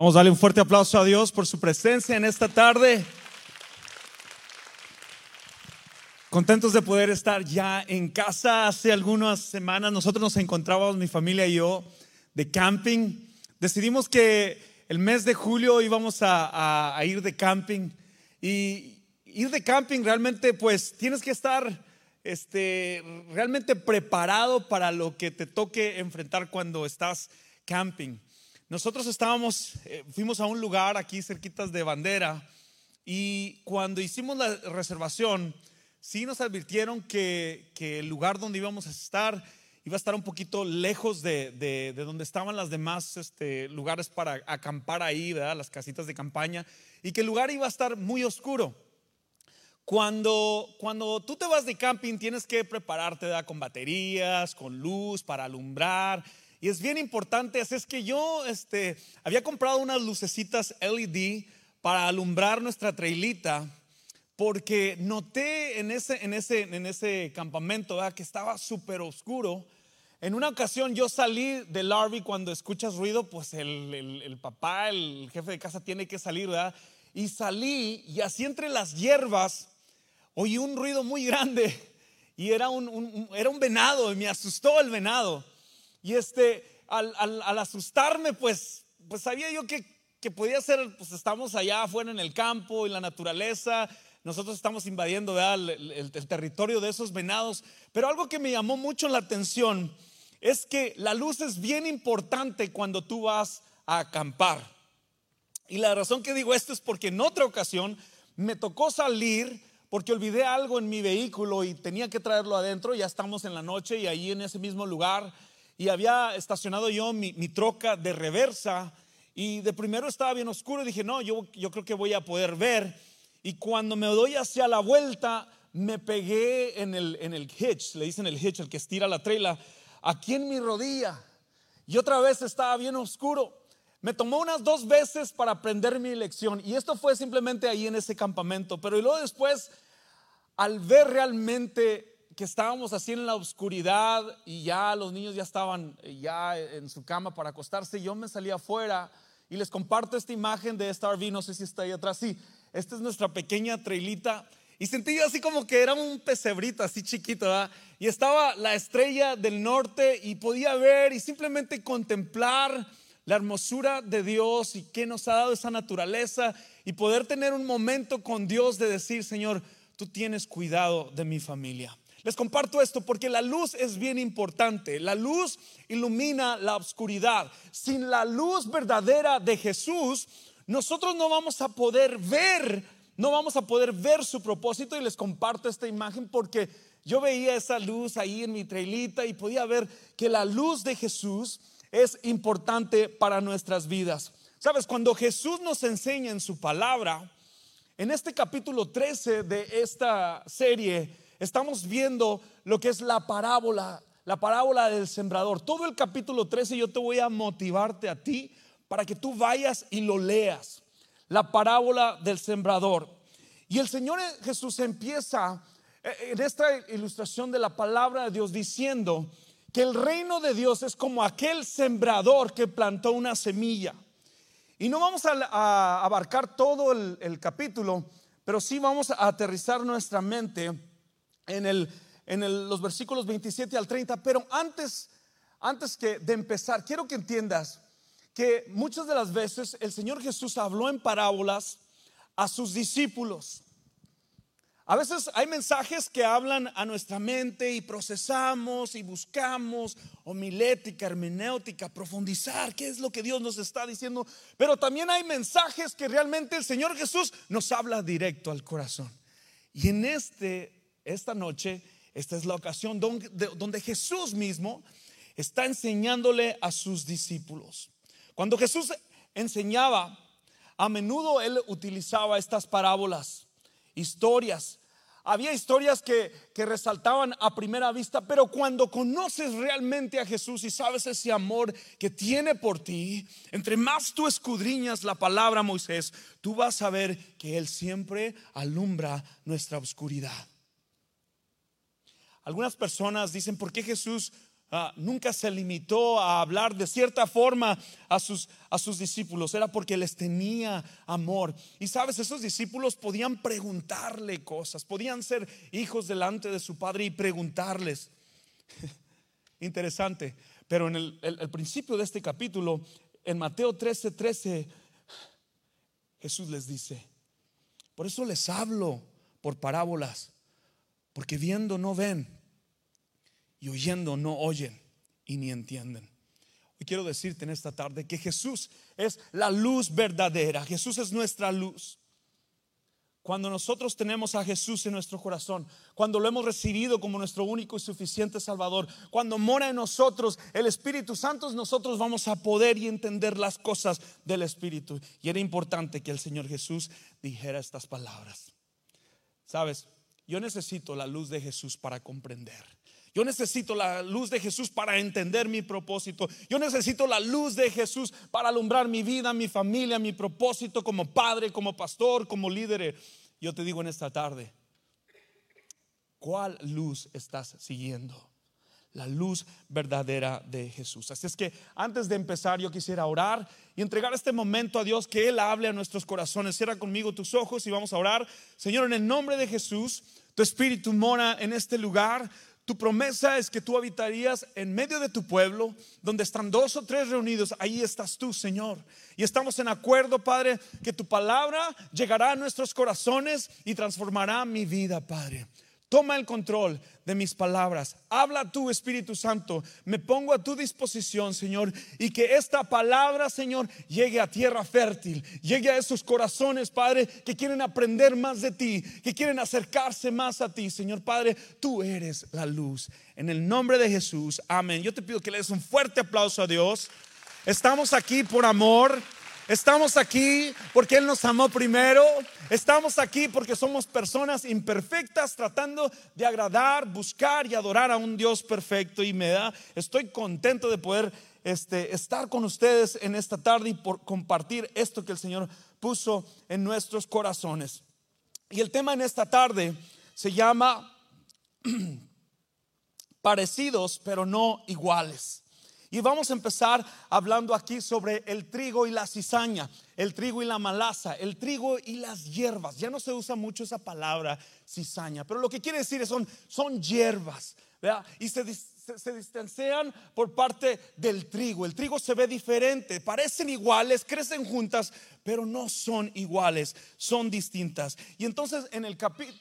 Vamos a darle un fuerte aplauso a Dios por su presencia en esta tarde. Contentos de poder estar ya en casa. Hace algunas semanas nosotros nos encontrábamos, mi familia y yo, de camping. Decidimos que el mes de julio íbamos a, a ir de camping. Y ir de camping realmente, pues tienes que estar este, realmente preparado para lo que te toque enfrentar cuando estás camping. Nosotros estábamos, eh, fuimos a un lugar aquí cerquitas de Bandera y cuando hicimos la reservación, sí nos advirtieron que, el lugar donde íbamos a estar iba a estar un poquito lejos de, donde estaban las demás este, lugares para acampar ahí, las casitas de campaña, y que el lugar iba a estar muy oscuro. Cuando, cuando tú te vas de camping tienes que prepararte con baterías, con luz para alumbrar y es bien importante, así es que yo este, había comprado unas lucecitas LED para alumbrar nuestra trailita, porque noté en ese, en ese, en ese campamento que estaba súper oscuro. En una ocasión yo salí del RV cuando escuchas ruido, pues el, el, papá, el jefe de casa tiene que salir, ¿verdad? Y salí y así entre las hierbas oí un ruido muy grande y era un, era un venado y me asustó el venado. Y este, al, asustarme, pues, pues sabía yo que, que podía ser, pues estamos allá afuera en el campo, en la naturaleza, nosotros estamos invadiendo el, el, territorio de esos venados, pero algo que me llamó mucho la atención es que la luz es bien importante cuando tú vas a acampar. Y la razón que digo esto es porque en otra ocasión me tocó salir porque olvidé algo en mi vehículo y tenía que traerlo adentro, ya estamos en la noche y ahí en ese mismo lugar y había estacionado yo mi, troca de reversa y de primero estaba bien oscuro y dije, no, yo, yo creo que voy a poder ver. Y cuando me doy hacia la vuelta, me pegué en el, en el hitch, le dicen el hitch, el que estira la trela, aquí en mi rodilla. Y otra vez estaba bien oscuro. Me tomó unas dos veces para aprender mi lección. Y esto fue simplemente ahí en ese campamento. Pero luego después, al ver realmente que estábamos así en la oscuridad y ya los niños ya estaban eh, ya en su cama para acostarse, yo me salí afuera y les comparto esta imagen de esta RV, no sé si está ahí atrás, sí, esta es nuestra pequeña trailita y sentí así como que era un pesebrito así chiquito, ¿verdad? Y estaba la estrella del norte y podía ver y simplemente contemplar la hermosura de Dios y que nos ha dado esa naturaleza y poder tener un momento con Dios de decir, Señor, tú tienes cuidado de mi familia. Les comparto esto porque la luz es bien importante. La luz ilumina la oscuridad. Sin la luz verdadera de Jesús, nosotros no vamos a poder ver, no vamos a poder ver su propósito. Y les comparto esta imagen porque yo veía esa luz ahí en mi trailita y podía ver que la luz de Jesús es importante para nuestras vidas. Sabes, cuando Jesús nos enseña en su palabra, en este capítulo 13 de esta serie, estamos viendo lo que es la parábola, la parábola del sembrador. Todo el capítulo 13 yo te voy a motivarte a ti para que tú vayas y lo leas. La parábola del sembrador. Y el Señor Jesús empieza eh, en esta ilustración de la palabra de Dios diciendo que el reino de Dios es como aquel sembrador que plantó una semilla. Y no vamos a, abarcar todo el capítulo, pero sí vamos a aterrizar nuestra mente en, el, en los versículos 27 al 30, pero antes, antes que de empezar, quiero que entiendas que muchas de las veces el Señor Jesús habló en parábolas a sus discípulos. A veces hay mensajes que hablan a nuestra mente y procesamos y buscamos homilética, hermenéutica, profundizar qué es lo que Dios nos está diciendo. Pero también hay mensajes que realmente el Señor Jesús nos habla directo al corazón. Y en este esta noche, esta es la ocasión donde, Jesús mismo está enseñándole a sus discípulos. Cuando Jesús enseñaba, a menudo él utilizaba estas parábolas, historias. Había historias que, que, resaltaban a primera vista, pero cuando conoces realmente a Jesús y sabes ese amor que tiene por ti, entre más tú escudriñas la palabra Moisés, tú vas a ver que Él siempre alumbra nuestra oscuridad. Algunas personas dicen, ¿por qué Jesús ah, nunca se limitó a hablar de cierta forma a sus, a sus discípulos, era porque les tenía amor. Y sabes, esos discípulos podían preguntarle cosas, podían ser hijos delante de su padre y preguntarles. Interesante, pero en el, el principio de este capítulo, en Mateo 13, 13, Jesús les dice, por eso les hablo por parábolas, porque viendo no ven y oyendo no oyen y ni entienden. Hoy quiero decirte en esta tarde que Jesús es la luz verdadera, Jesús es nuestra luz. Cuando nosotros tenemos a Jesús en nuestro corazón, cuando lo hemos recibido como nuestro único y suficiente Salvador, cuando mora en nosotros el Espíritu Santo, nosotros vamos a poder y entender las cosas del Espíritu. Y era importante que el Señor Jesús dijera estas palabras. Sabes, yo necesito la luz de Jesús para comprender. Yo necesito la luz de Jesús para entender mi propósito. Yo necesito la luz de Jesús para alumbrar mi vida, mi familia, mi propósito como padre, como pastor, como líder. Yo te digo en esta tarde, ¿cuál luz estás siguiendo? La luz verdadera de Jesús. Así es que antes de empezar yo quisiera orar y entregar este momento a Dios, que Él hable a nuestros corazones. Cierra conmigo tus ojos y vamos a orar. Señor, en el nombre de Jesús, tu espíritu mora en este lugar. Tu promesa es que tú habitarías en medio de tu pueblo, donde están dos o tres reunidos, ahí estás tú, Señor. Y estamos en acuerdo, Padre, que tu palabra llegará a nuestros corazones y transformará mi vida, Padre. Toma el control de mis palabras. Habla tú, Espíritu Santo. Me pongo a tu disposición, Señor. Y que esta palabra, Señor, llegue a tierra fértil. Llegue a esos corazones, Padre, que quieren aprender más de ti. Que quieren acercarse más a ti, Señor Padre. Tú eres la luz. En el nombre de Jesús. Amén. Yo te pido que le des un fuerte aplauso a Dios. Estamos aquí por amor. Estamos aquí porque Él nos amó primero. Estamos aquí porque somos personas imperfectas tratando de agradar, buscar y adorar a un Dios perfecto. Y me da, estoy contento de poder este, estar con ustedes en esta tarde y por compartir esto que el Señor puso en nuestros corazones. Y el tema en esta tarde se llama parecidos pero no iguales. Y vamos a empezar hablando aquí sobre el trigo y la cizaña, el trigo y la malaza, el trigo y las hierbas. Ya no se usa mucho esa palabra cizaña, pero lo que quiere decir es son, son hierbas. Y se, se, distancian por parte del trigo. El trigo se ve diferente, parecen iguales, crecen juntas, pero no son iguales, son distintas. Y entonces en el,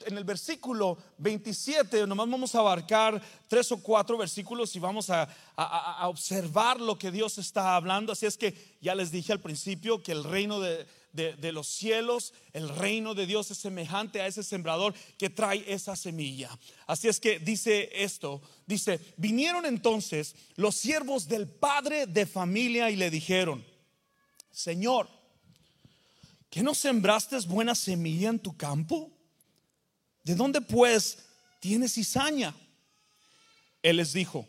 en el versículo 27, nomás vamos a abarcar tres o cuatro versículos y vamos a, a observar lo que Dios está hablando. Así es que ya les dije al principio que el reino de de, los cielos, el reino de Dios es semejante a ese sembrador que trae esa semilla. Así es que dice esto, dice, vinieron entonces los siervos del padre de familia y le dijeron, Señor, ¿que no sembraste buena semilla en tu campo? ¿De dónde pues tienes cizaña? Él les dijo,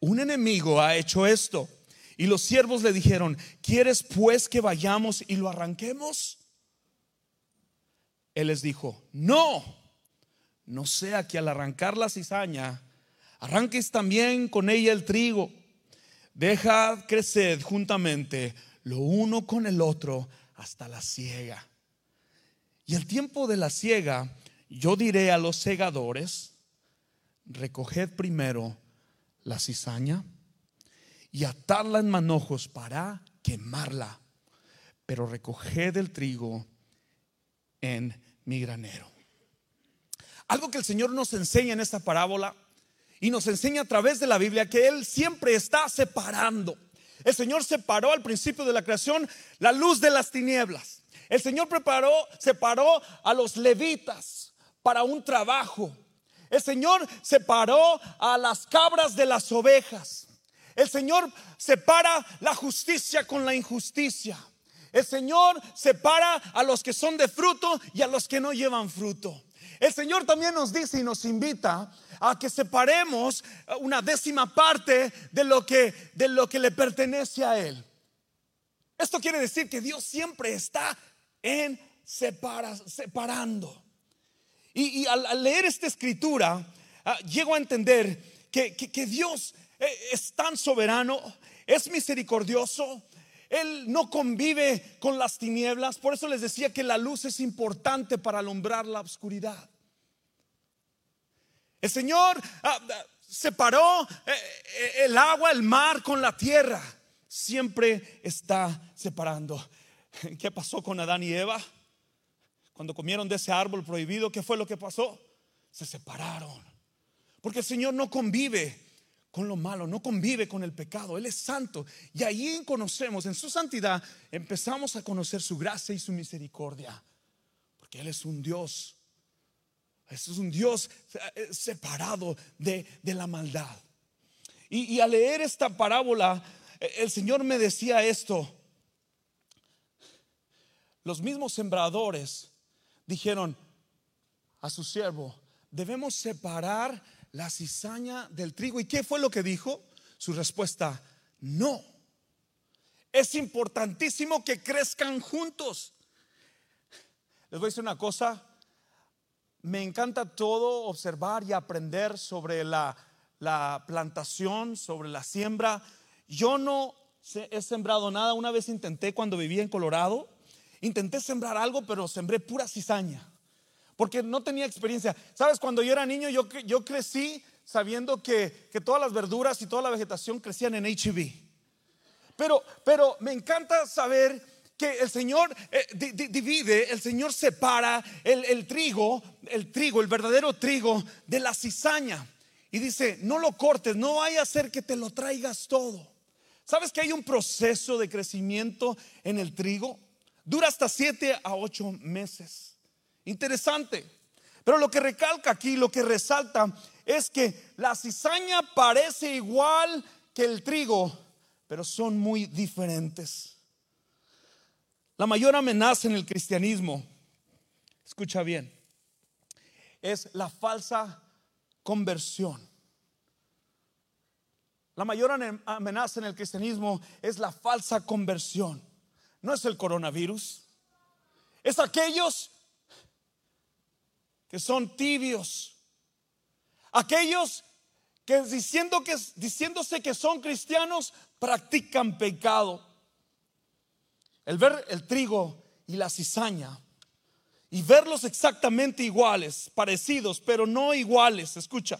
un enemigo ha hecho esto y los siervos le dijeron, ¿quieres pues que vayamos y lo arranquemos? Él les dijo, no, no sea que al arrancar la cizaña, arranques también con ella el trigo. Deja crecer juntamente lo uno con el otro hasta la siega. Y el tiempo de la siega, yo diré a los segadores, recoged primero la cizaña y atarla en manojos para quemarla, pero recoged el trigo en mi granero. Algo que el Señor nos enseña en esta parábola y nos enseña a través de la Biblia que Él siempre está separando. El Señor separó al principio de la creación la luz de las tinieblas. El Señor preparó, separó a los levitas para un trabajo. El Señor separó a las cabras de las ovejas. El Señor separa la justicia con la injusticia. El Señor separa a los que son de fruto y a los que no llevan fruto. El Señor también nos dice y nos invita a que separemos una décima parte de lo que, de lo que le pertenece a Él. Esto quiere decir que Dios siempre está en separando. Y, al, leer esta escritura, ah, llego a entender que, que Dios eh, es tan soberano, es misericordioso, Él no convive con las tinieblas. Por eso les decía que la luz es importante para alumbrar la oscuridad. El Señor ah, ah, separó eh, eh, el agua, el mar con la tierra. Siempre está separando. ¿Qué pasó con Adán y Eva? Cuando comieron de ese árbol prohibido, ¿qué fue lo que pasó? Se separaron. Porque el Señor no convive con lo malo, no convive con el pecado. Él es santo. Y ahí conocemos, en su santidad, empezamos a conocer su gracia y su misericordia. Porque Él es un Dios. Es un Dios eh, separado de, la maldad. Y, y al leer esta parábola, eh, el Señor me decía esto. Los mismos sembradores dijeron a su siervo, debemos separar la cizaña del trigo. ¿Y qué fue lo que dijo? Su respuesta, no. Es importantísimo que crezcan juntos. Les voy a decir una cosa. Me encanta todo observar y aprender sobre la, la plantación, sobre la siembra. Yo no he sembrado nada. Una vez intenté cuando vivía en Colorado. Intenté sembrar algo, pero sembré pura cizaña porque no tenía experiencia. Sabes, cuando yo era niño, yo, crecí sabiendo que, todas las verduras y toda la vegetación crecían en HB. Pero, pero me encanta saber que el Señor eh, divide, el Señor separa el, trigo, el trigo, el verdadero trigo de la cizaña. Y dice, no lo cortes, no vaya a ser que te lo traigas todo. ¿Sabes que hay un proceso de crecimiento en el trigo? Dura hasta siete a ocho meses. Interesante. Pero lo que recalca aquí, lo que resalta, es que la cizaña parece igual que el trigo, pero son muy diferentes. La mayor amenaza en el cristianismo, escucha bien, es la falsa conversión. La mayor amenaza en el cristianismo es la falsa conversión. No es el coronavirus. Es aquellos que son tibios. Aquellos que, diciendo que diciéndose que son cristianos practican pecado. El ver el trigo y la cizaña y verlos exactamente iguales, parecidos, pero no iguales, escucha.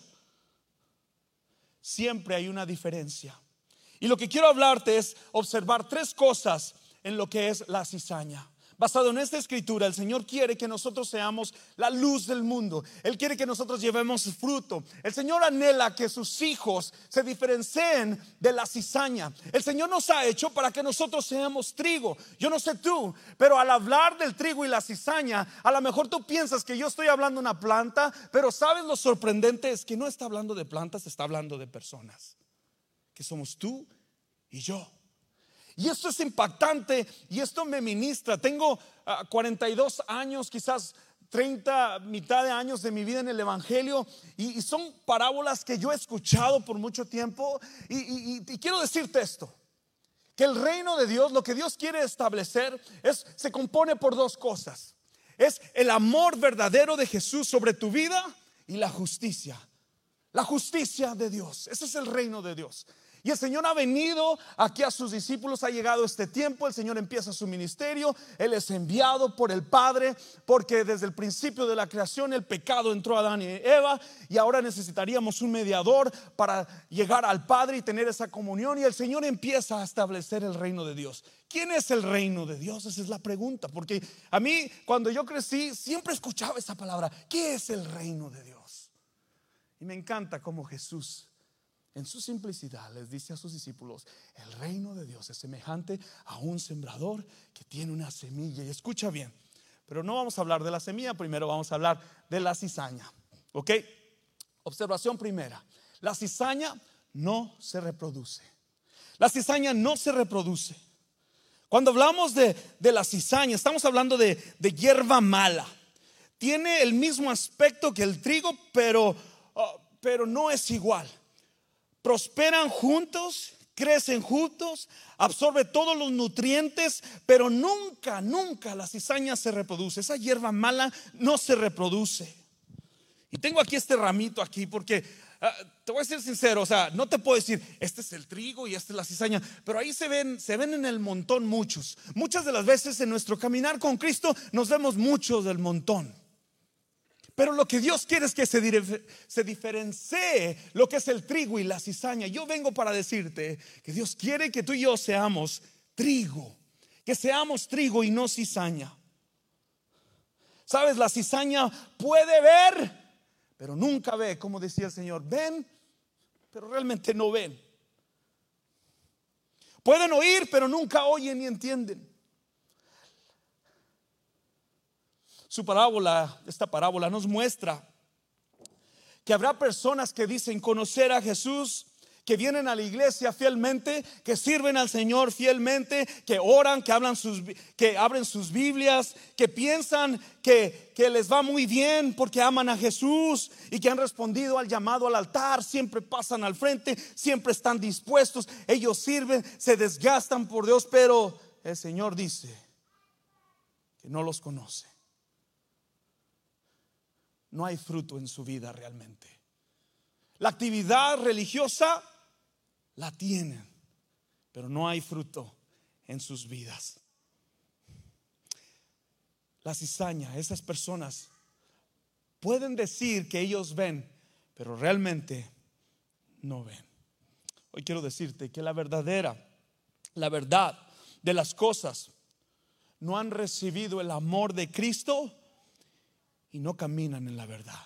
Siempre hay una diferencia. Y lo que quiero hablarte es observar tres cosas en lo que es la cizaña. Basado en esta escritura, el Señor quiere que nosotros seamos la luz del mundo. Él quiere que nosotros llevemos fruto. El Señor anhela que sus hijos se diferencien de la cizaña. El Señor nos ha hecho para que nosotros seamos trigo. Yo no sé tú, pero al hablar del trigo y la cizaña, a lo mejor tú piensas que yo estoy hablando de una planta, pero sabes lo sorprendente es que no está hablando de plantas, está hablando de personas. Que somos tú y yo. Y esto es impactante y esto me ministra. Tengo 42 ah, años, quizás 30, mitad de años de mi vida en el Evangelio y, son parábolas que yo he escuchado por mucho tiempo y, y, quiero decirte esto, que el reino de Dios, lo que Dios quiere establecer, es, se compone por dos cosas. Es el amor verdadero de Jesús sobre tu vida y la justicia. La justicia de Dios. Ese es el reino de Dios. Y el Señor ha venido aquí a sus discípulos, ha llegado este tiempo, el Señor empieza su ministerio, Él es enviado por el Padre, porque desde el principio de la creación el pecado entró a Adán y Eva, y ahora necesitaríamos un mediador para llegar al Padre y tener esa comunión, y el Señor empieza a establecer el reino de Dios. ¿Quién es el reino de Dios? Esa es la pregunta, porque a mí cuando yo crecí siempre escuchaba esa palabra, ¿qué es el reino de Dios? Y me encanta cómo Jesús en su simplicidad les dice a sus discípulos, el reino de Dios es semejante a un sembrador que tiene una semilla. Y escucha bien, pero no vamos a hablar de la semilla, primero vamos a hablar de la cizaña. ¿Ok? Observación primera, la cizaña no se reproduce. La cizaña no se reproduce. Cuando hablamos de, la cizaña, estamos hablando de, hierba mala. Tiene el mismo aspecto que el trigo, pero, oh, pero no es igual prosperan juntos, crecen juntos, absorbe todos los nutrientes, pero nunca, nunca la cizaña se reproduce. Esa hierba mala no se reproduce. Y tengo aquí este ramito aquí porque ah, te voy a ser sincero, o sea, no te puedo decir, este es el trigo y esta es la cizaña, pero ahí se ven, se ven en el montón muchos. Muchas de las veces en nuestro caminar con Cristo nos vemos muchos del montón. Pero lo que Dios quiere es que se, diferencie lo que es el trigo y la cizaña. Yo vengo para decirte que Dios quiere que tú y yo seamos trigo, que seamos trigo y no cizaña. Sabes, la cizaña puede ver, pero nunca ve, como decía el Señor, ven, pero realmente no ven. Pueden oír, pero nunca oyen ni entienden. Su parábola, esta parábola nos muestra que habrá personas que dicen conocer a Jesús, que vienen a la iglesia fielmente, que sirven al Señor fielmente, que oran, que hablan sus que abren sus Biblias, que piensan que, que les va muy bien porque aman a Jesús y que han respondido al llamado al altar, siempre pasan al frente, siempre están dispuestos, ellos sirven, se desgastan por Dios, pero el Señor dice que no los conoce. No hay fruto en su vida realmente. La actividad religiosa la tienen, pero no hay fruto en sus vidas. La cizaña, esas personas pueden decir que ellos ven, pero realmente no ven. Hoy quiero decirte que la verdadera, la verdad de las cosas, no han recibido el amor de Cristo y no caminan en la verdad.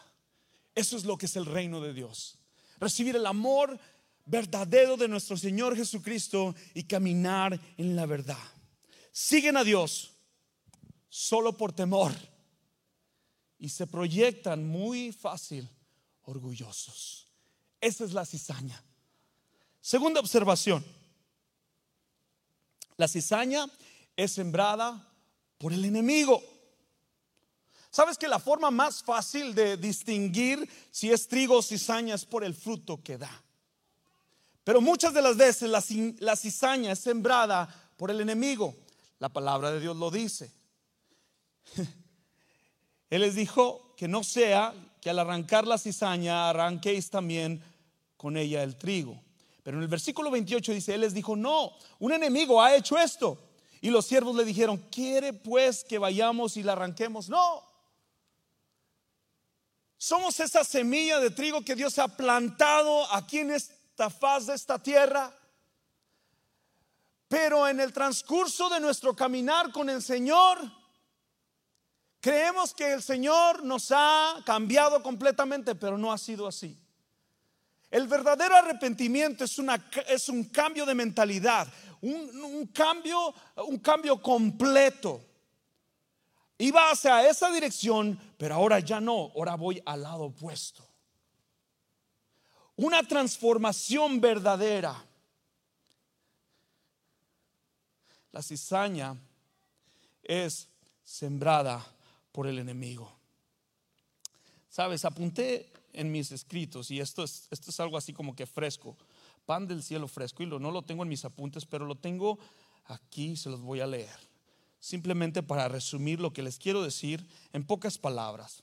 Eso es lo que es el reino de Dios. Recibir el amor verdadero de nuestro Señor Jesucristo y caminar en la verdad. Siguen a Dios solo por temor y se proyectan muy fácil orgullosos. Esa es la cizaña. Segunda observación. La cizaña es sembrada por el enemigo. ¿Sabes que la forma más fácil de distinguir si es trigo o cizaña es por el fruto que da? Pero muchas de las veces la, cizaña es sembrada por el enemigo. La palabra de Dios lo dice. Él les dijo que no sea que al arrancar la cizaña arranquéis también con ella el trigo. Pero en el versículo 28 dice, Él les dijo, no, un enemigo ha hecho esto. Y los siervos le dijeron, ¿quiere pues que vayamos y la arranquemos? No. Somos esa semilla de trigo que Dios ha plantado aquí en esta faz de esta tierra. Pero en el transcurso de nuestro caminar con el Señor, creemos que el Señor nos ha cambiado completamente, pero no ha sido así. El verdadero arrepentimiento es, una, es un cambio de mentalidad, un, un, cambio, un cambio completo. Iba hacia esa dirección, pero ahora ya no, ahora voy al lado opuesto una transformación verdadera. La cizaña es sembrada por el enemigo. Sabes, apunté en mis escritos y esto es, esto es algo así como que fresco, pan del cielo fresco y lo, no lo tengo en mis apuntes, pero lo tengo aquí, se los voy a leer. Simplemente para resumir lo que les quiero decir en pocas palabras.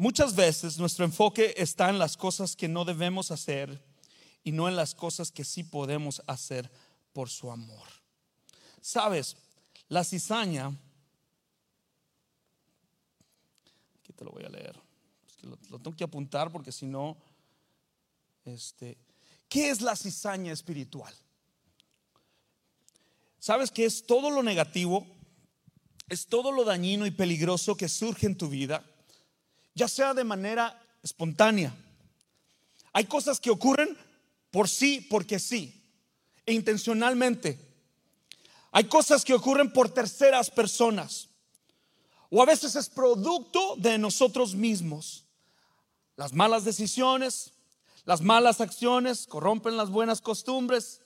Muchas veces nuestro enfoque está en las cosas que no debemos hacer y no en las cosas que sí podemos hacer por su amor. Sabes, la cizaña, aquí te lo voy a leer, lo, lo tengo que apuntar porque si no, este, ¿qué es la cizaña espiritual? ¿Sabes que es todo lo negativo? Es todo lo dañino y peligroso que surge en tu vida ya sea de manera espontánea. Hay cosas que ocurren por sí, porque sí, e intencionalmente. Hay cosas que ocurren por terceras personas. O a veces es producto de nosotros mismos. Las malas decisiones, las malas acciones corrompen las buenas costumbres,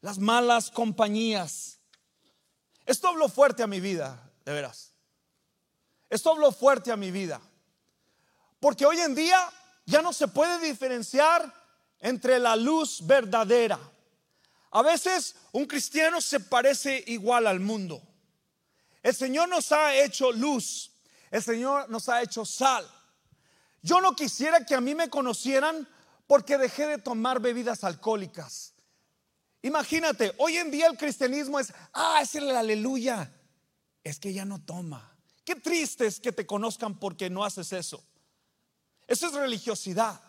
las malas compañías. Esto habló fuerte a mi vida, de veras. Esto habló fuerte a mi vida. Porque hoy en día ya no se puede diferenciar entre la luz verdadera. A veces un cristiano se parece igual al mundo. El Señor nos ha hecho luz El Señor nos ha hecho sal. Yo no quisiera que a mí me conocieran porque dejé de tomar bebidas alcohólicas. Imagínate, hoy en día el cristianismo es, ah, es el aleluya. Es que ya no toma. Qué triste es que te conozcan porque no haces eso. Eso es religiosidad.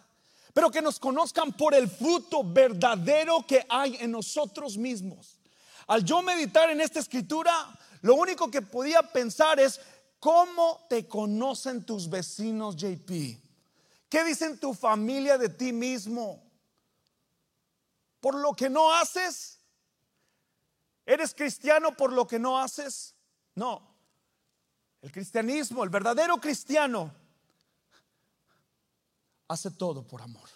Pero que nos conozcan por el fruto verdadero que hay en nosotros mismos. Al yo meditar en esta escritura, lo único que podía pensar es, ¿cómo te conocen tus vecinos, JP? ¿Qué dicen tu familia de ti mismo? por lo que no haces? ¿Eres cristiano por lo que no haces? No. El cristianismo, el verdadero cristiano, hace todo por amor.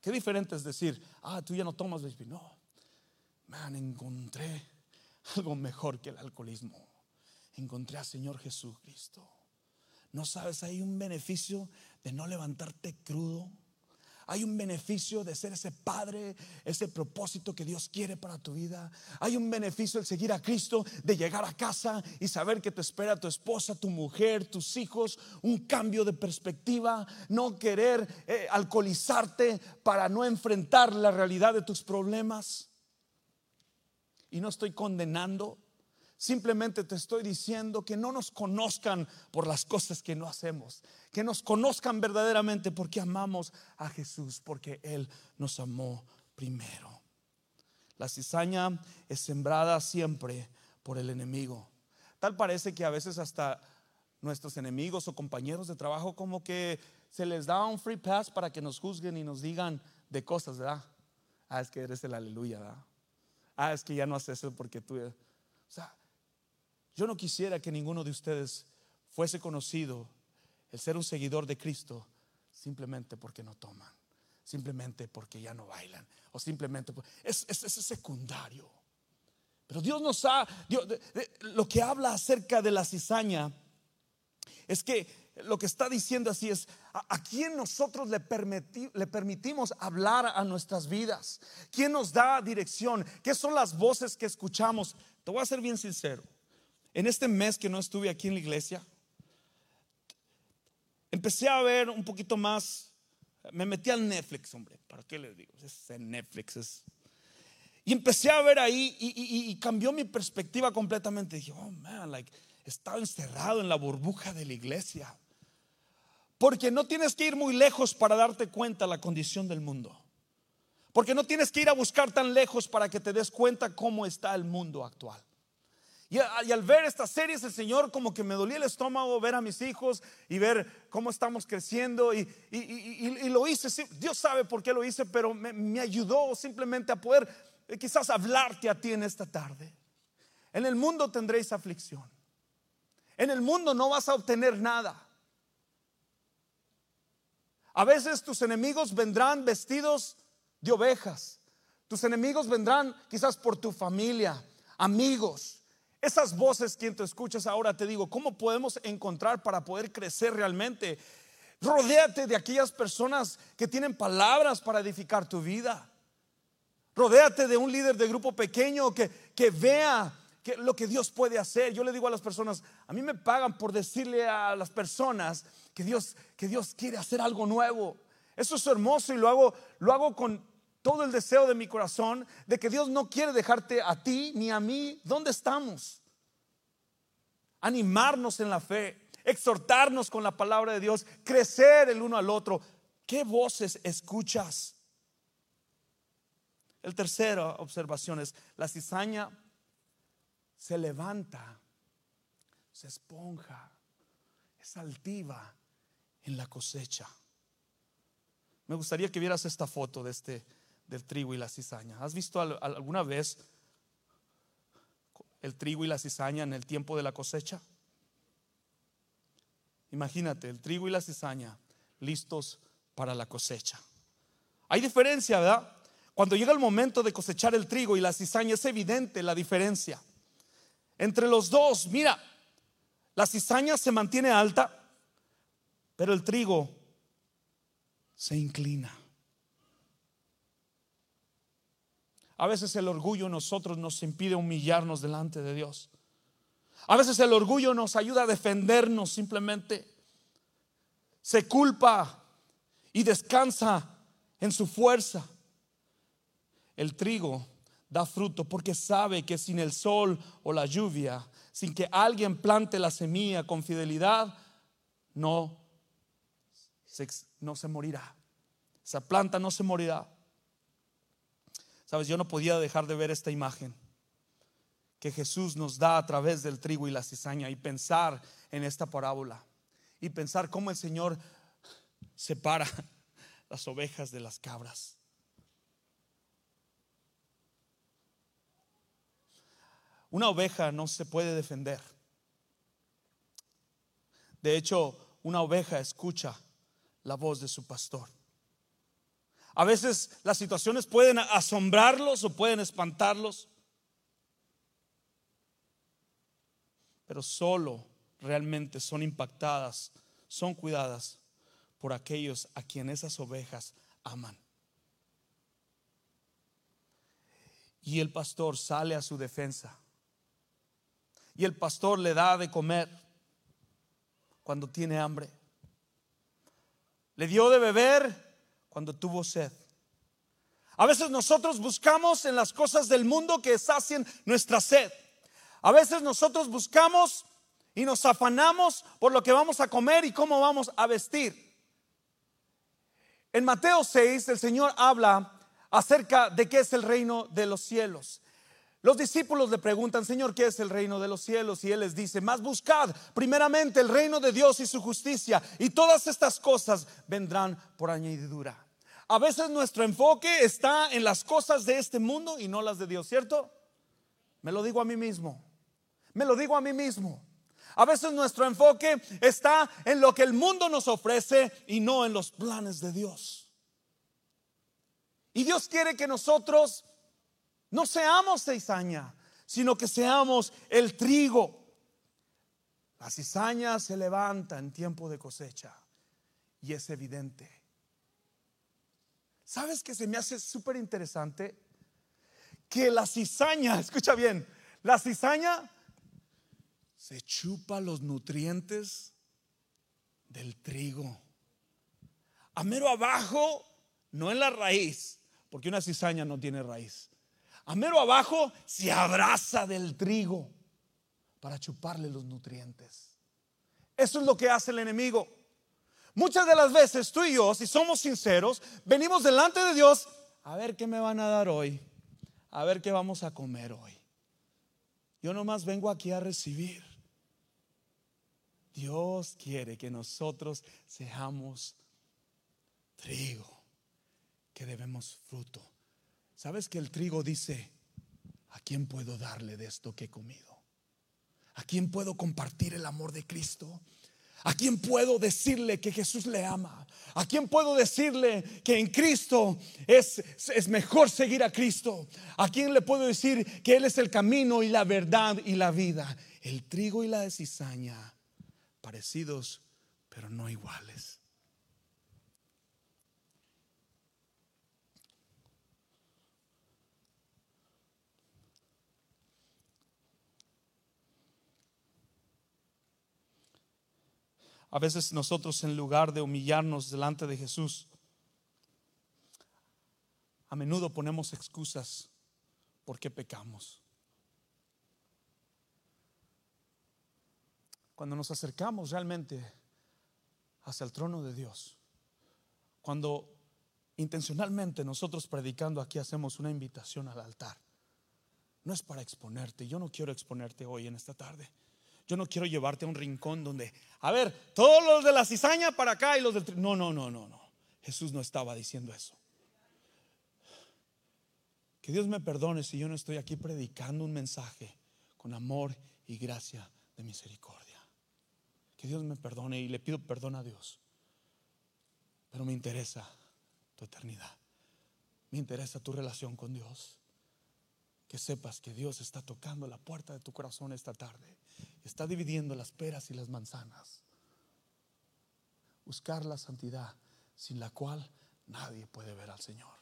Qué diferente es decir, ah, tú ya no tomas baby. No, man, encontré algo mejor que el alcoholismo. Encontré al Señor Jesucristo. ¿No sabes? Hay un beneficio de no levantarte crudo hay un beneficio de ser ese padre, ese propósito que Dios quiere para tu vida. Hay un beneficio de seguir a Cristo, de llegar a casa y saber que te espera tu esposa, tu mujer, tus hijos, un cambio de perspectiva, no querer eh, alcoholizarte para no enfrentar la realidad de tus problemas. Y no estoy condenando Simplemente te estoy diciendo que no nos conozcan por las cosas que no hacemos, que nos conozcan verdaderamente porque amamos a Jesús, porque Él nos amó primero. La cizaña es sembrada siempre por el enemigo. Tal parece que a veces hasta nuestros enemigos o compañeros de trabajo como que se les da un free pass para que nos juzguen y nos digan de cosas, ¿verdad? Ah, es que eres el aleluya, ¿verdad? Ah, es que ya no haces eso porque tú... O sea, yo no quisiera que ninguno de ustedes fuese conocido el ser un seguidor de Cristo simplemente porque no toman, simplemente porque ya no bailan o simplemente es, es, secundario. Pero Dios nos ha, lo que habla acerca de la cizaña es que lo que está diciendo así es, ¿a, quién nosotros le, le, permitimos hablar a nuestras vidas? ¿Quién nos da dirección? ¿Qué son las voces que escuchamos? Te voy a ser bien sincero. En este mes que no estuve aquí en la iglesia, empecé a ver un poquito más. Me metí al Netflix, hombre. ¿Para qué les digo? Es Netflix. y empecé a ver ahí y, cambió mi perspectiva completamente. Dije, oh man, like, estaba encerrado en la burbuja de la iglesia. Porque no tienes que ir muy lejos para darte cuenta la condición del mundo. Porque no tienes que ir a buscar tan lejos para que te des cuenta cómo está el mundo actual. Y, al ver estas series, el Señor como que me dolía el estómago ver a mis hijos y ver cómo estamos creciendo. Y, lo hice, Dios sabe por qué lo hice, pero me, ayudó simplemente a poder eh, quizás hablarte a ti en esta tarde. En el mundo tendréis aflicción. En el mundo no vas a obtener nada. A veces tus enemigos vendrán vestidos de ovejas. Tus enemigos vendrán quizás por tu familia, amigos, esas voces que tú escuchas ahora, te digo, ¿cómo podemos encontrar para poder crecer realmente? Rodéate de aquellas personas que tienen palabras para edificar tu vida. Rodéate de un líder de grupo pequeño que, que vea que lo que Dios puede hacer. Yo le digo a las personas, a mí me pagan por decirle a las personas que Dios, que Dios quiere hacer algo nuevo. Eso es hermoso y lo hago, lo hago con todo el deseo de mi corazón de que Dios no quiere dejarte a ti ni a mí donde estamos. Animarnos en la fe, exhortarnos con la palabra de Dios, crecer el uno al otro. ¿Qué voces escuchas? El tercera observación es, la cizaña se levanta, se esponja, es altiva en la cosecha. Me gustaría que vieras esta foto de este del trigo y la cizaña. ¿Has visto alguna vez el trigo y la cizaña en el tiempo de la cosecha? Imagínate, el trigo y la cizaña listos para la cosecha. Hay diferencia, ¿verdad? Cuando llega el momento de cosechar el trigo y la cizaña es evidente la diferencia. Entre los dos, mira, la cizaña se mantiene alta, pero el trigo se inclina. A veces el orgullo en nosotros nos impide humillarnos delante de Dios. A veces el orgullo nos ayuda a defendernos simplemente. Se culpa y descansa en su fuerza. El trigo da fruto porque sabe que sin el sol o la lluvia, sin que alguien plante la semilla con fidelidad, no se, no se morirá. Esa planta no se morirá. Sabes, yo no podía dejar de ver esta imagen que Jesús nos da a través del trigo y la cizaña y pensar en esta parábola y pensar cómo el Señor separa las ovejas de las cabras. Una oveja no se puede defender. De hecho, una oveja escucha la voz de su pastor. A veces las situaciones pueden asombrarlos o pueden espantarlos, pero solo realmente son impactadas, son cuidadas por aquellos a quienes esas ovejas aman. Y el pastor sale a su defensa. Y el pastor le da de comer cuando tiene hambre. Le dio de beber cuando tuvo sed. A veces nosotros buscamos en las cosas del mundo que sacien nuestra sed. A veces nosotros buscamos y nos afanamos por lo que vamos a comer y cómo vamos a vestir. En Mateo 6 el Señor habla acerca de qué es el reino de los cielos. Los discípulos le preguntan, Señor, ¿qué es el reino de los cielos? Y Él les dice, más buscad primeramente el reino de Dios y su justicia, y todas estas cosas vendrán por añadidura. A veces nuestro enfoque está en las cosas de este mundo y no las de Dios, ¿cierto? Me lo digo a mí mismo. Me lo digo a mí mismo. A veces nuestro enfoque está en lo que el mundo nos ofrece y no en los planes de Dios. Y Dios quiere que nosotros no seamos cizaña, sino que seamos el trigo. La cizaña se levanta en tiempo de cosecha y es evidente. ¿Sabes que se me hace súper interesante? Que la cizaña, escucha bien, la cizaña se chupa los nutrientes del trigo. A mero abajo, no en la raíz, porque una cizaña no tiene raíz a mero abajo se abraza del trigo para chuparle los nutrientes. Eso es lo que hace el enemigo. Muchas de las veces tú y yo, si somos sinceros, venimos delante de Dios a ver qué me van a dar hoy, a ver qué vamos a comer hoy. Yo nomás vengo aquí a recibir. Dios quiere que nosotros seamos trigo, que debemos fruto. ¿Sabes que el trigo dice, ¿a quién puedo darle de esto que he comido? ¿A quién puedo compartir el amor de Cristo? ¿A quién puedo decirle que Jesús le ama? ¿A quién puedo decirle que en Cristo es, es, mejor seguir a Cristo? ¿A quién le puedo decir que Él es el camino y la verdad y la vida? El trigo y la cizaña, parecidos pero no iguales. A veces nosotros en lugar de humillarnos delante de Jesús, a menudo ponemos excusas porque pecamos. Cuando nos acercamos realmente hacia el trono de Dios, cuando intencionalmente nosotros predicando aquí hacemos una invitación al altar, no es para exponerte, yo no quiero exponerte hoy en esta tarde. Yo no quiero llevarte a un rincón donde, a ver, todos los de la cizaña para acá y los del... No, no, no, no, no. Jesús no estaba diciendo eso. Que Dios me perdone si yo no estoy aquí predicando un mensaje con amor y gracia de misericordia. Que Dios me perdone y le pido perdón a Dios. Pero me interesa tu eternidad. Me interesa tu relación con Dios. Que sepas que Dios está tocando la puerta de tu corazón esta tarde está dividiendo las peras y las manzanas. Buscar la santidad sin la cual nadie puede ver al Señor.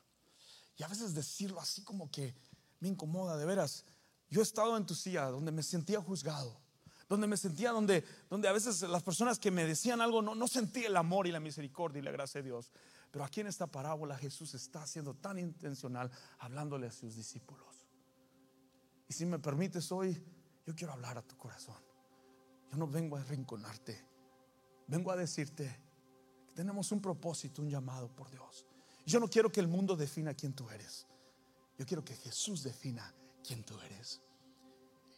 Y a veces decirlo así como que me incomoda, de veras. Yo he estado en tu silla donde me sentía juzgado, donde me sentía, donde, donde a veces las personas que me decían algo no, no sentía el amor y la misericordia y la gracia de Dios. Pero aquí en esta parábola Jesús está siendo tan intencional hablándole a sus discípulos. Y si me permites hoy, yo quiero hablar a tu corazón. Yo no vengo a arrinconarte, vengo a decirte que tenemos un propósito, un llamado por Dios. Yo no quiero que el mundo defina quién tú eres. Yo quiero que Jesús defina quién tú eres.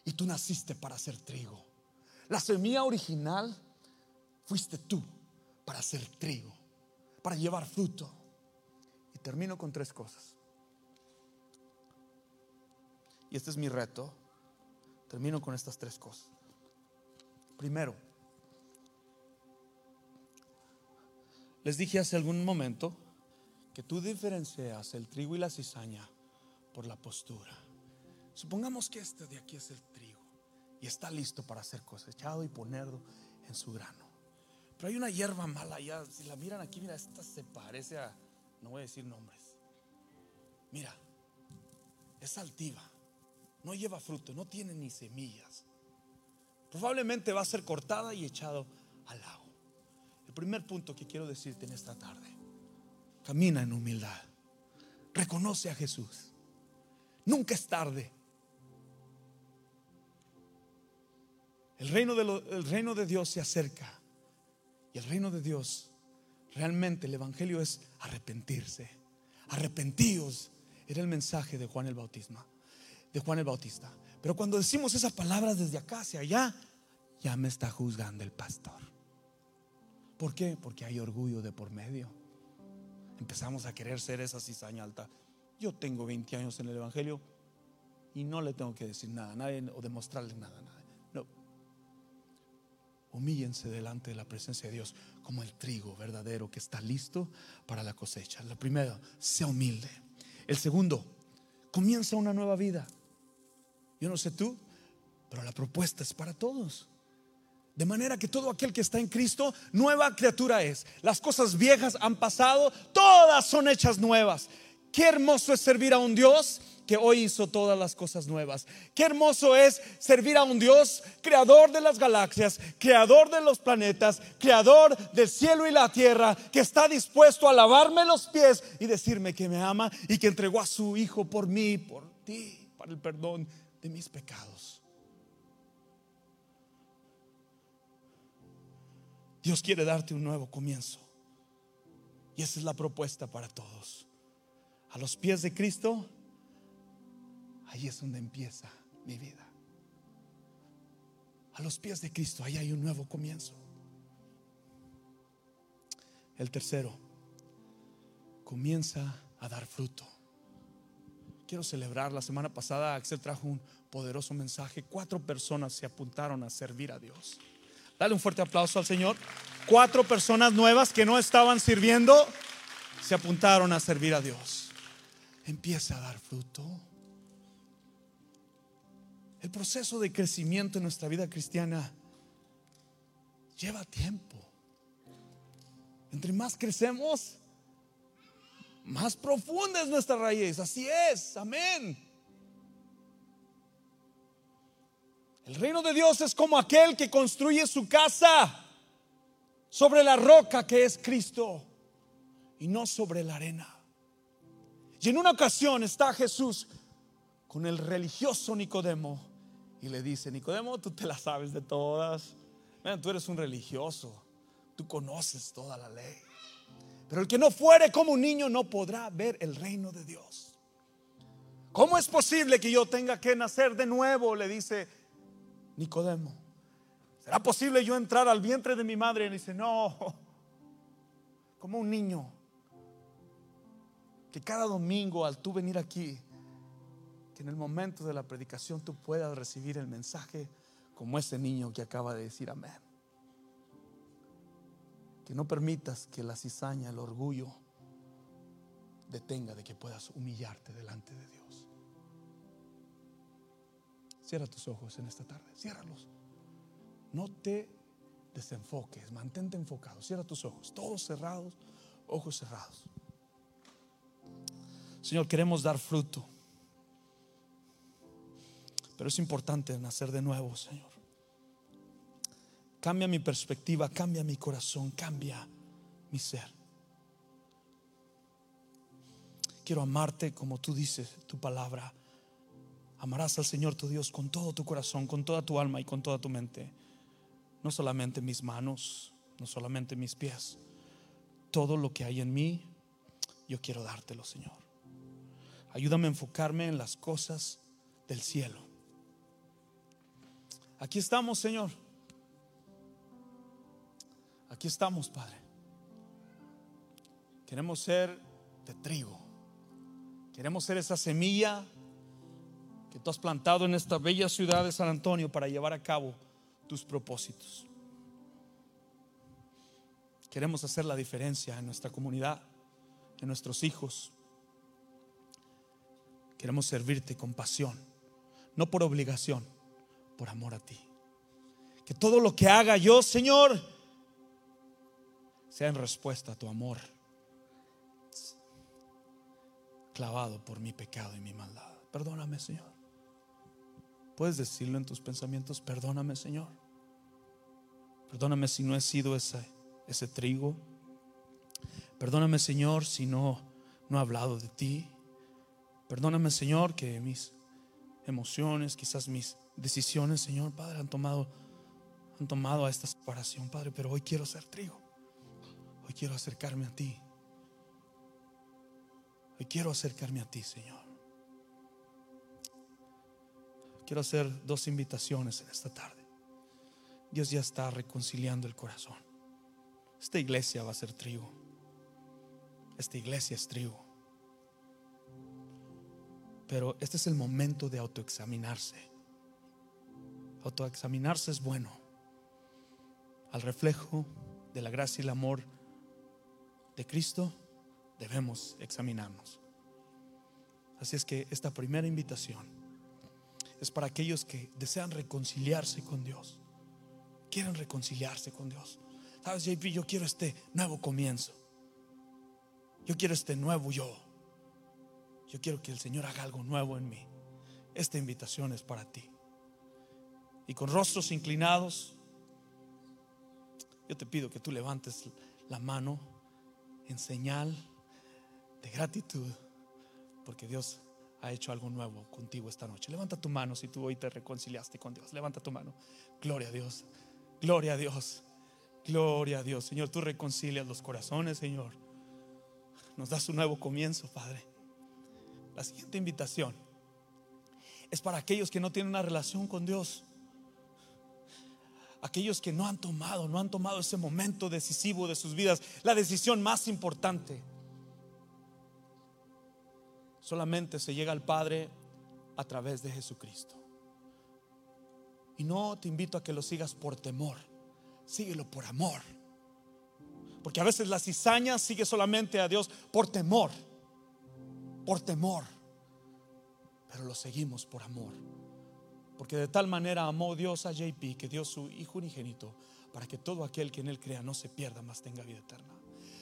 Y tú naciste para ser trigo. La semilla original fuiste tú para ser trigo, para llevar fruto. Y termino con tres cosas. Y este es mi reto. Termino con estas tres cosas. Primero, les dije hace algún momento que tú diferencias el trigo y la cizaña por la postura. Supongamos que este de aquí es el trigo y está listo para ser cosechado y ponerlo en su grano. Pero hay una hierba mala allá. Si la miran aquí, mira, esta se parece a, no voy a decir nombres. Mira, es altiva, no lleva fruto, no tiene ni semillas. Probablemente va a ser cortada y echado al lago. El primer punto que quiero decirte en esta tarde Camina en humildad. Reconoce a Jesús. Nunca es tarde. El reino, de reino de Dios se acerca. Y el reino de Dios, realmente el Evangelio es arrepentirse. Arrepentíos. Era el mensaje de Juan el Bautista. De Juan el Bautista. Pero cuando decimos esas palabras desde acá hacia allá, ya me está juzgando el pastor. ¿Por qué? Porque hay orgullo de por medio empezamos a querer ser esa cizaña alta. Yo tengo 20 años en el Evangelio y no le tengo que decir nada a nadie o demostrarle nada a nadie. No. Humíllense delante de la presencia de Dios como el trigo verdadero que está listo para la cosecha. Lo primero, sea humilde. El segundo, comienza una nueva vida. Yo no sé tú, pero la propuesta es para todos. De manera que todo aquel que está en Cristo, nueva criatura es. Las cosas viejas han pasado, todas son hechas nuevas. Qué hermoso es servir a un Dios que hoy hizo todas las cosas nuevas. Qué hermoso es servir a un Dios creador de las galaxias, creador de los planetas, creador del cielo y la tierra, que está dispuesto a lavarme los pies y decirme que me ama y que entregó a su Hijo por mí, por ti, para el perdón de mis pecados. Dios quiere darte un nuevo comienzo. Y esa es la propuesta para todos. A los pies de Cristo, ahí es donde empieza mi vida. A los pies de Cristo, ahí hay un nuevo comienzo. El tercero, comienza a dar fruto. Quiero celebrar, la semana pasada Axel trajo un poderoso mensaje. Cuatro personas se apuntaron a servir a Dios. Dale un fuerte aplauso al Señor. Cuatro personas nuevas que no estaban sirviendo se apuntaron a servir a Dios. Empieza a dar fruto. El proceso de crecimiento en nuestra vida cristiana lleva tiempo. Entre más crecemos, más profunda es nuestra raíz. Así es. Amén. El reino de Dios es como aquel que construye su casa sobre la roca que es Cristo y no sobre la arena. Y en una ocasión está Jesús con el religioso Nicodemo y le dice, Nicodemo, tú te la sabes de todas. tú eres un religioso, tú conoces toda la ley. Pero el que no fuere como un niño no podrá ver el reino de Dios. ¿Cómo es posible que yo tenga que nacer de nuevo? Le dice Nicodemo, ¿será posible yo entrar al vientre de mi madre? Y dice, no, como un niño, que cada domingo al tú venir aquí, que en el momento de la predicación tú puedas recibir el mensaje como ese niño que acaba de decir amén. Que no permitas que la cizaña, el orgullo, detenga de que puedas humillarte delante de Dios. Cierra tus ojos en esta tarde, ciérralos. No te desenfoques, mantente enfocado. Cierra tus ojos, todos cerrados, ojos cerrados. Señor, queremos dar fruto. Pero es importante nacer de nuevo, Señor. Cambia mi perspectiva, cambia mi corazón, cambia mi ser. Quiero amarte como tú dices tu palabra. Amarás al Señor tu Dios con todo tu corazón, con toda tu alma y con toda tu mente. No solamente mis manos, no solamente mis pies. Todo lo que hay en mí, yo quiero dártelo, Señor. Ayúdame a enfocarme en las cosas del cielo. Aquí estamos, Señor. Aquí estamos, Padre. Queremos ser de trigo. Queremos ser esa semilla que tú has plantado en esta bella ciudad de San Antonio para llevar a cabo tus propósitos. Queremos hacer la diferencia en nuestra comunidad, en nuestros hijos. Queremos servirte con pasión, no por obligación, por amor a ti. Que todo lo que haga yo, Señor, sea en respuesta a tu amor, clavado por mi pecado y mi maldad. Perdóname, Señor. Puedes decirlo en tus pensamientos, perdóname, Señor. Perdóname si no he sido ese, ese trigo. Perdóname, Señor, si no, no he hablado de ti. Perdóname, Señor, que mis emociones, quizás mis decisiones, Señor, Padre, han tomado, han tomado a esta separación, Padre, pero hoy quiero ser trigo. Hoy quiero acercarme a ti. Hoy quiero acercarme a ti, Señor. Quiero hacer dos invitaciones en esta tarde. Dios ya está reconciliando el corazón. Esta iglesia va a ser trigo. Esta iglesia es trigo. Pero este es el momento de autoexaminarse. Autoexaminarse es bueno. Al reflejo de la gracia y el amor de Cristo, debemos examinarnos. Así es que esta primera invitación es para aquellos que desean reconciliarse con Dios. Quieren reconciliarse con Dios. Sabes, JP, yo quiero este nuevo comienzo. Yo quiero este nuevo yo. Yo quiero que el Señor haga algo nuevo en mí. Esta invitación es para ti. Y con rostros inclinados, yo te pido que tú levantes la mano en señal de gratitud, porque Dios ha hecho algo nuevo contigo esta noche. Levanta tu mano si tú hoy te reconciliaste con Dios. Levanta tu mano. Gloria a Dios. Gloria a Dios. Gloria a Dios. Señor, tú reconcilias los corazones, Señor. Nos das un nuevo comienzo, Padre. La siguiente invitación es para aquellos que no tienen una relación con Dios. Aquellos que no han tomado, no han tomado ese momento decisivo de sus vidas, la decisión más importante. Solamente se llega al Padre a través de Jesucristo. Y no te invito a que lo sigas por temor, síguelo por amor. Porque a veces la cizaña sigue solamente a Dios por temor, por temor. Pero lo seguimos por amor. Porque de tal manera amó Dios a JP que dio su Hijo unigénito para que todo aquel que en Él crea no se pierda, más tenga vida eterna.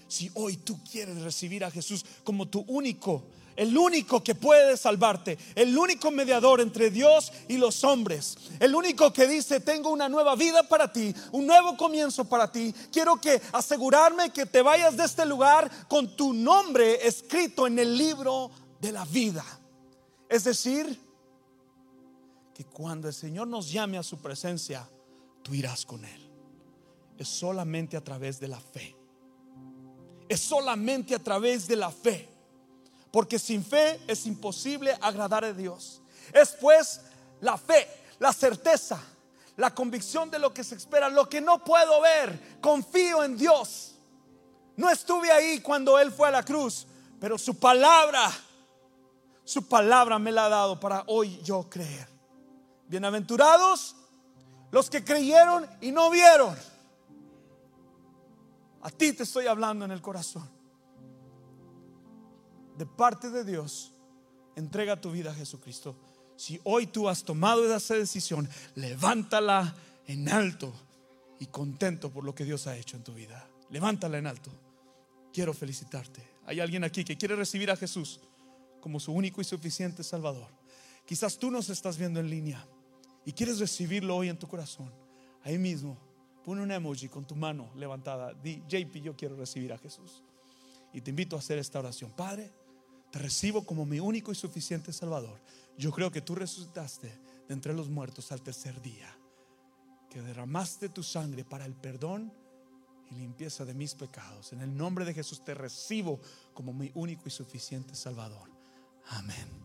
Si hoy tú quieres recibir a Jesús como tu único, el único que puede salvarte, el único mediador entre Dios y los hombres, el único que dice, tengo una nueva vida para ti, un nuevo comienzo para ti, quiero que asegurarme que te vayas de este lugar con tu nombre escrito en el libro de la vida. Es decir, cuando el Señor nos llame a su presencia, tú irás con Él. Es solamente a través de la fe es solamente a través de la fe. Porque sin fe es imposible agradar a Dios. Es pues la fe, la certeza, la convicción de lo que se espera, lo que no puedo ver. Confío en Dios. No estuve ahí cuando Él fue a la cruz, pero su palabra, su palabra me la ha dado para hoy yo creer. Bienaventurados los que creyeron y no vieron. A ti te estoy hablando en el corazón. De parte de Dios, entrega tu vida a Jesucristo. Si hoy tú has tomado esa decisión, levántala en alto y contento por lo que Dios ha hecho en tu vida. Levántala en alto. Quiero felicitarte. Hay alguien aquí que quiere recibir a Jesús como su único y suficiente Salvador. Quizás tú nos estás viendo en línea y quieres recibirlo hoy en tu corazón. Ahí mismo Pon un emoji con tu mano levantada. Di, JP, yo quiero recibir a Jesús. Y te invito a hacer esta oración. Padre, te recibo como mi único y suficiente Salvador. Yo creo que tú resucitaste de entre los muertos al tercer día. Que derramaste tu sangre para el perdón y limpieza de mis pecados. En el nombre de Jesús te recibo como mi único y suficiente Salvador. Amén.